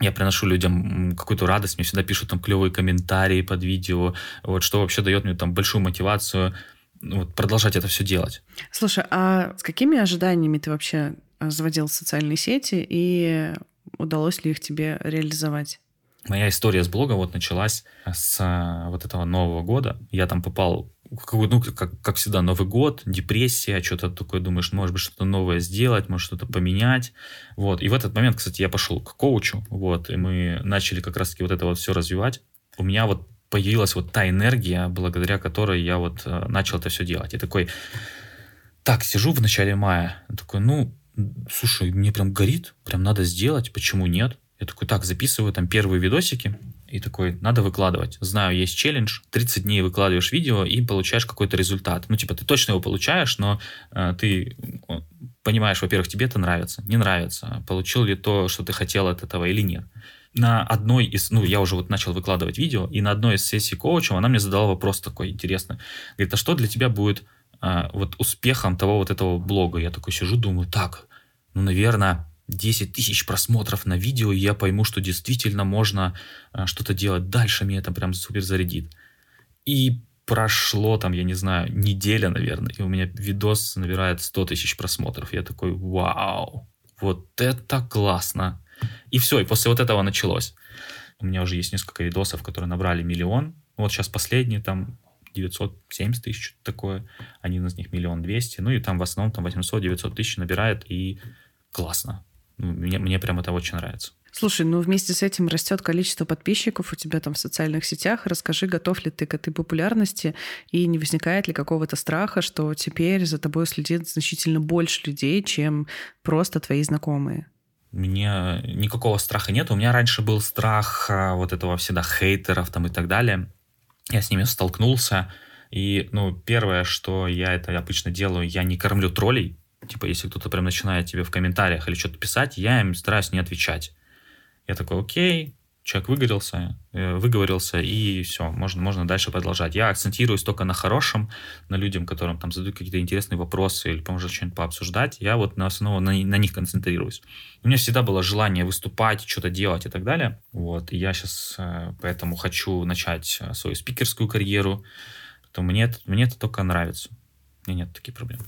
я приношу людям какую-то радость, мне всегда пишут там клевые комментарии под видео, вот что вообще дает мне там большую мотивацию вот, продолжать это все делать. Слушай, а с какими ожиданиями ты вообще э, заводил социальные сети и удалось ли их тебе реализовать? Моя история с блогом вот началась с э, вот этого Нового года. Я там попал ну, как, как всегда, Новый год, депрессия, что-то такое думаешь, может быть, что-то новое сделать, может, что-то поменять. Вот. И в этот момент, кстати, я пошел к коучу, вот, и мы начали как раз-таки вот это вот все развивать. У меня вот появилась вот та энергия, благодаря которой я вот э, начал это все делать. И такой, так, сижу в начале мая, такой, ну, слушай, мне прям горит, прям надо сделать, почему нет? Я такой, так, записываю там первые видосики, и такой, надо выкладывать. Знаю, есть челлендж, 30 дней выкладываешь видео и получаешь какой-то результат. Ну, типа, ты точно его получаешь, но э, ты понимаешь, во-первых, тебе это нравится, не нравится, получил ли то, что ты хотел от этого или нет на одной из, ну, я уже вот начал выкладывать видео, и на одной из сессий коучем она мне задала вопрос такой интересный. Говорит, а что для тебя будет а, вот успехом того вот этого блога? Я такой сижу, думаю, так, ну, наверное, 10 тысяч просмотров на видео, и я пойму, что действительно можно а, что-то делать. Дальше меня это прям супер зарядит. И прошло там, я не знаю, неделя, наверное, и у меня видос набирает 100 тысяч просмотров. Я такой, вау, вот это классно. И все, и после вот этого началось. У меня уже есть несколько видосов, которые набрали миллион. Вот сейчас последний там 970 тысяч, такое. Один из них миллион двести. Ну и там в основном там 800-900 тысяч набирает, и классно. Ну, мне, мне прям это очень нравится. Слушай, ну вместе с этим растет количество подписчиков у тебя там в социальных сетях. Расскажи, готов ли ты к этой популярности и не возникает ли какого-то страха, что теперь за тобой следит значительно больше людей, чем просто твои знакомые? Мне никакого страха нет. У меня раньше был страх а, вот этого всегда хейтеров там и так далее. Я с ними столкнулся. И, ну, первое, что я это обычно делаю, я не кормлю троллей. Типа, если кто-то прям начинает тебе в комментариях или что-то писать, я им стараюсь не отвечать. Я такой, окей, человек выгорелся, э, выговорился, и все, можно, можно дальше продолжать. Я акцентируюсь только на хорошем, на людям, которым там задают какие-то интересные вопросы или поможет что-нибудь пообсуждать. Я вот на основу на, на них концентрируюсь. У меня всегда было желание выступать, что-то делать и так далее. Вот, и я сейчас э, поэтому хочу начать э, свою спикерскую карьеру. То мне это, мне это только нравится. У меня нет таких проблем.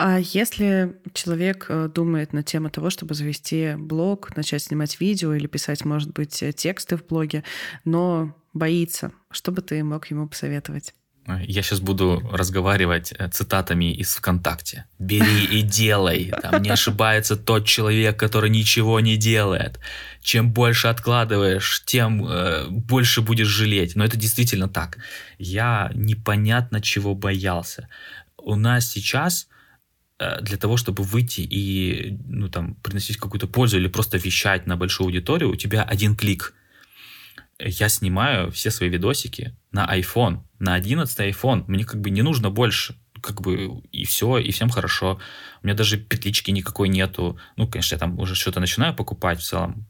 А если человек э, думает на тему того, чтобы завести блог, начать снимать видео или писать, может быть, тексты в блоге, но боится, что бы ты мог ему посоветовать? Я сейчас буду разговаривать э, цитатами из ВКонтакте. «Бери и делай». Там не ошибается тот человек, который ничего не делает. Чем больше откладываешь, тем э, больше будешь жалеть. Но это действительно так. Я непонятно чего боялся. У нас сейчас Э, для того, чтобы выйти и ну, там, приносить какую-то пользу или просто вещать на большую аудиторию, у тебя один клик. Я снимаю все свои видосики на iPhone, на 11 iPhone. Мне как бы не нужно больше. Как бы и все, и всем хорошо. У меня даже петлички никакой нету. Ну, конечно, я там уже что-то начинаю покупать в целом.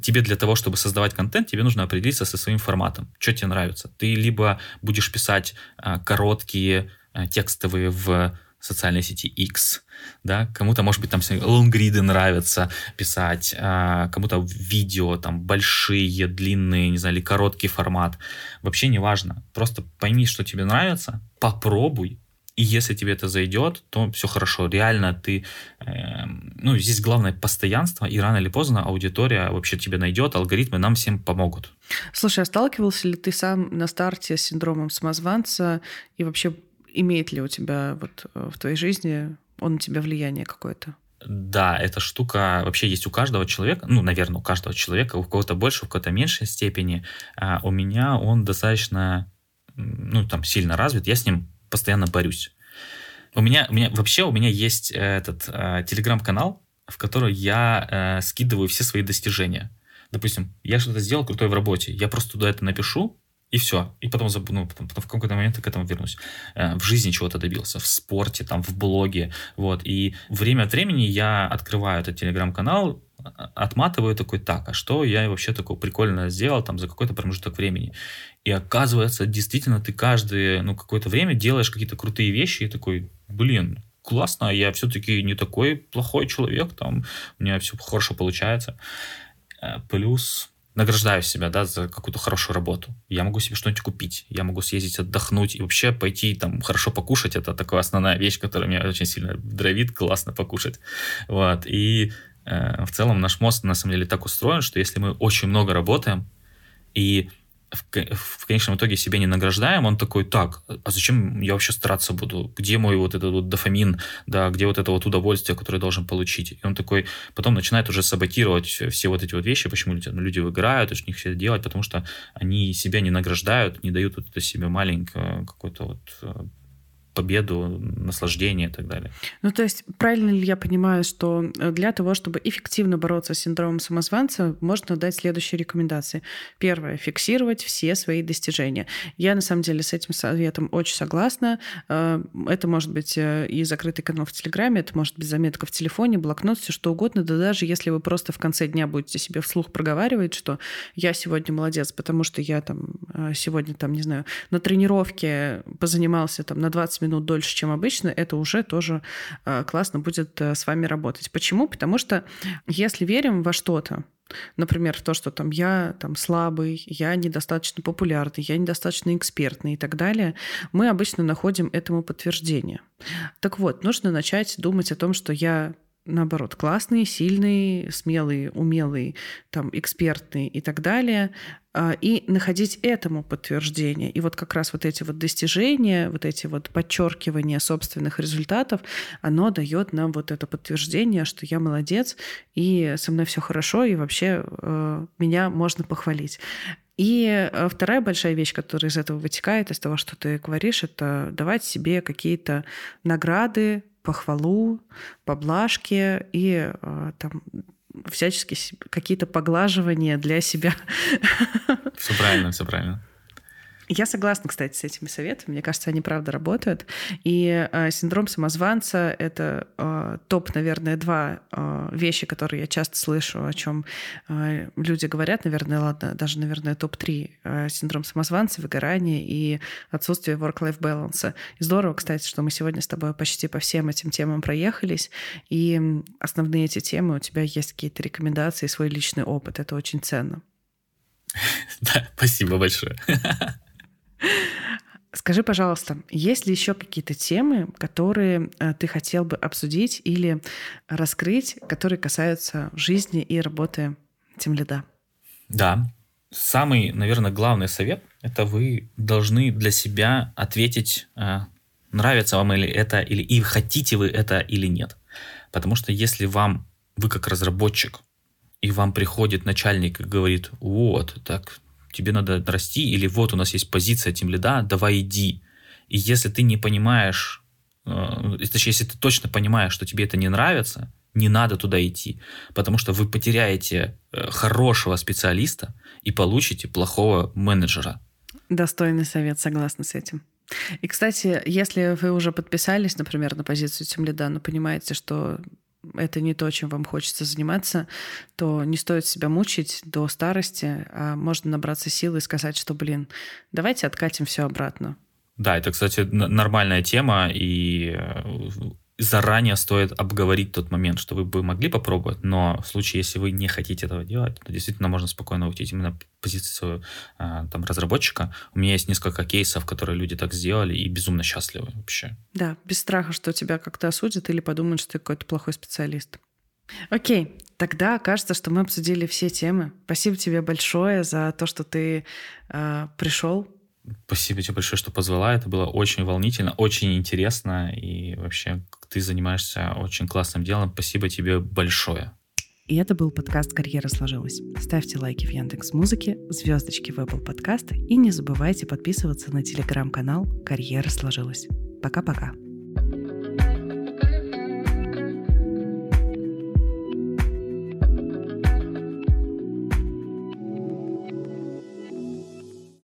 Тебе для того, чтобы создавать контент, тебе нужно определиться со своим форматом. Что тебе нравится? Ты либо будешь писать а, короткие а, текстовые в социальной сети X, да, кому-то, может быть, там лонгриды нравятся писать, а, кому-то видео, там, большие, длинные, не знаю, или короткий формат, вообще не важно, просто пойми, что тебе нравится, попробуй, и если тебе это зайдет, то все хорошо. Реально ты... Э, ну, здесь главное постоянство, и рано или поздно аудитория вообще тебя найдет, алгоритмы нам всем помогут. Слушай, а сталкивался ли ты сам на старте с синдромом самозванца и вообще имеет ли у тебя вот э, в твоей жизни он на тебя влияние какое-то? Да, эта штука вообще есть у каждого человека, ну, наверное, у каждого человека, у кого-то больше, у кого-то меньшей степени. А у меня он достаточно, ну, там, сильно развит, я с ним постоянно борюсь. У меня, у меня вообще у меня есть этот э, телеграм-канал, в который я э, скидываю все свои достижения. Допустим, я что-то сделал крутое в работе, я просто туда это напишу, и все. И потом, ну, потом, потом в какой-то момент к этому вернусь. Э, в жизни чего-то добился, в спорте, там, в блоге. Вот. И время от времени я открываю этот телеграм-канал, а, отматываю такой, так, а что я вообще такого прикольно сделал там за какой-то промежуток времени. И оказывается, действительно, ты каждое, ну, какое-то время делаешь какие-то крутые вещи и такой, блин, классно, я все-таки не такой плохой человек, там, у меня все хорошо получается. Э, плюс награждаю себя, да, за какую-то хорошую работу. Я могу себе что-нибудь купить, я могу съездить отдохнуть и вообще пойти там хорошо покушать. Это такая основная вещь, которая меня очень сильно дровит, классно покушать. Вот. И э, в целом наш мозг на самом деле так устроен, что если мы очень много работаем и в, в конечном итоге себе не награждаем, он такой, так, а зачем я вообще стараться буду? Где мой вот этот вот дофамин, да, где вот это вот удовольствие, которое я должен получить? И он такой потом начинает уже саботировать все вот эти вот вещи, почему люди, люди выиграют, очень них все делать, потому что они себя не награждают, не дают вот это себе маленькое какое-то вот э, победу, наслаждение и так далее. Ну, то есть, правильно ли я понимаю, что э, для того, чтобы эффективно бороться с синдромом самозванца, можно дать следующие рекомендации. Первое — фиксировать все свои достижения. Я, на самом деле, с этим советом очень согласна. Э, это может быть э, и закрытый канал в Телеграме, это может быть заметка в телефоне, блокнот, все что угодно. Да даже если вы просто в конце дня будете себе вслух проговаривать, что я сегодня молодец, потому что я там сегодня, там, не знаю, на тренировке позанимался там на 20 минут дольше, чем обычно, это уже тоже э, классно будет э, с вами работать. Почему? Потому что если верим во что-то, Например, в то, что там я там слабый, я недостаточно популярный, я недостаточно экспертный и так далее, мы обычно находим этому подтверждение. Так вот, нужно начать думать о том, что я наоборот, классный, сильный, смелый, умелый, там, экспертный и так далее, а, и находить этому подтверждение. И вот как раз вот эти вот достижения, вот эти вот подчеркивания собственных результатов, оно дает нам вот это подтверждение, что я молодец, и со мной все хорошо, и вообще э, меня можно похвалить. И э, вторая большая вещь, которая из этого вытекает, из того, что ты говоришь, это давать себе какие-то награды, похвалу, поблажки и э, там всячески какие-то поглаживания для себя. Все правильно, все правильно. Я согласна, кстати, с этими советами. Мне кажется, они правда работают. И э, синдром самозванца — это э, топ, наверное, два э, вещи, которые я часто слышу, о чем э, люди говорят. Наверное, ладно, даже, наверное, топ-3. Э, синдром самозванца, выгорание и отсутствие work-life balance. И здорово, кстати, что мы сегодня с тобой почти по всем этим темам проехались. И основные эти темы, у тебя есть какие-то рекомендации, свой личный опыт. Это очень ценно. Да, спасибо большое. Скажи, пожалуйста, есть ли еще какие-то темы, которые э, ты хотел бы обсудить или раскрыть, которые касаются жизни и работы Тимлида? Да. Самый, наверное, главный совет — это вы должны для себя ответить, э, нравится вам или это, или и хотите вы это или нет. Потому что если вам, вы как разработчик, и вам приходит начальник и говорит, вот, так тебе надо расти, или вот у нас есть позиция тем лида, давай иди. И если ты не понимаешь, э, точнее, если ты точно понимаешь, что тебе это не нравится, не надо туда идти, потому что вы потеряете э, хорошего специалиста и получите плохого менеджера. Достойный совет, согласна с этим. И, кстати, если вы уже подписались, например, на позицию тем лида, но понимаете, что это не то, чем вам хочется заниматься, то не стоит себя мучить до старости, а можно набраться силы и сказать, что, блин, давайте откатим все обратно. Да, это, кстати, нормальная тема, и э, заранее стоит обговорить тот момент, что вы бы могли попробовать, но в случае, если вы не хотите этого делать, то действительно можно спокойно уйти именно позицию а, там, разработчика. У меня есть несколько кейсов, которые люди так сделали и безумно счастливы вообще. Да, без страха, что тебя как-то осудят или подумают, что ты какой-то плохой специалист. Окей, тогда кажется, что мы обсудили все темы. Спасибо тебе большое за то, что ты э, пришел Спасибо тебе большое, что позвала. Это было очень волнительно, очень интересно. И вообще ты занимаешься очень классным делом. Спасибо тебе большое. И это был подкаст «Карьера сложилась». Ставьте лайки в Яндекс Музыке, звездочки в Apple Podcast и не забывайте подписываться на телеграм-канал «Карьера сложилась». Пока-пока.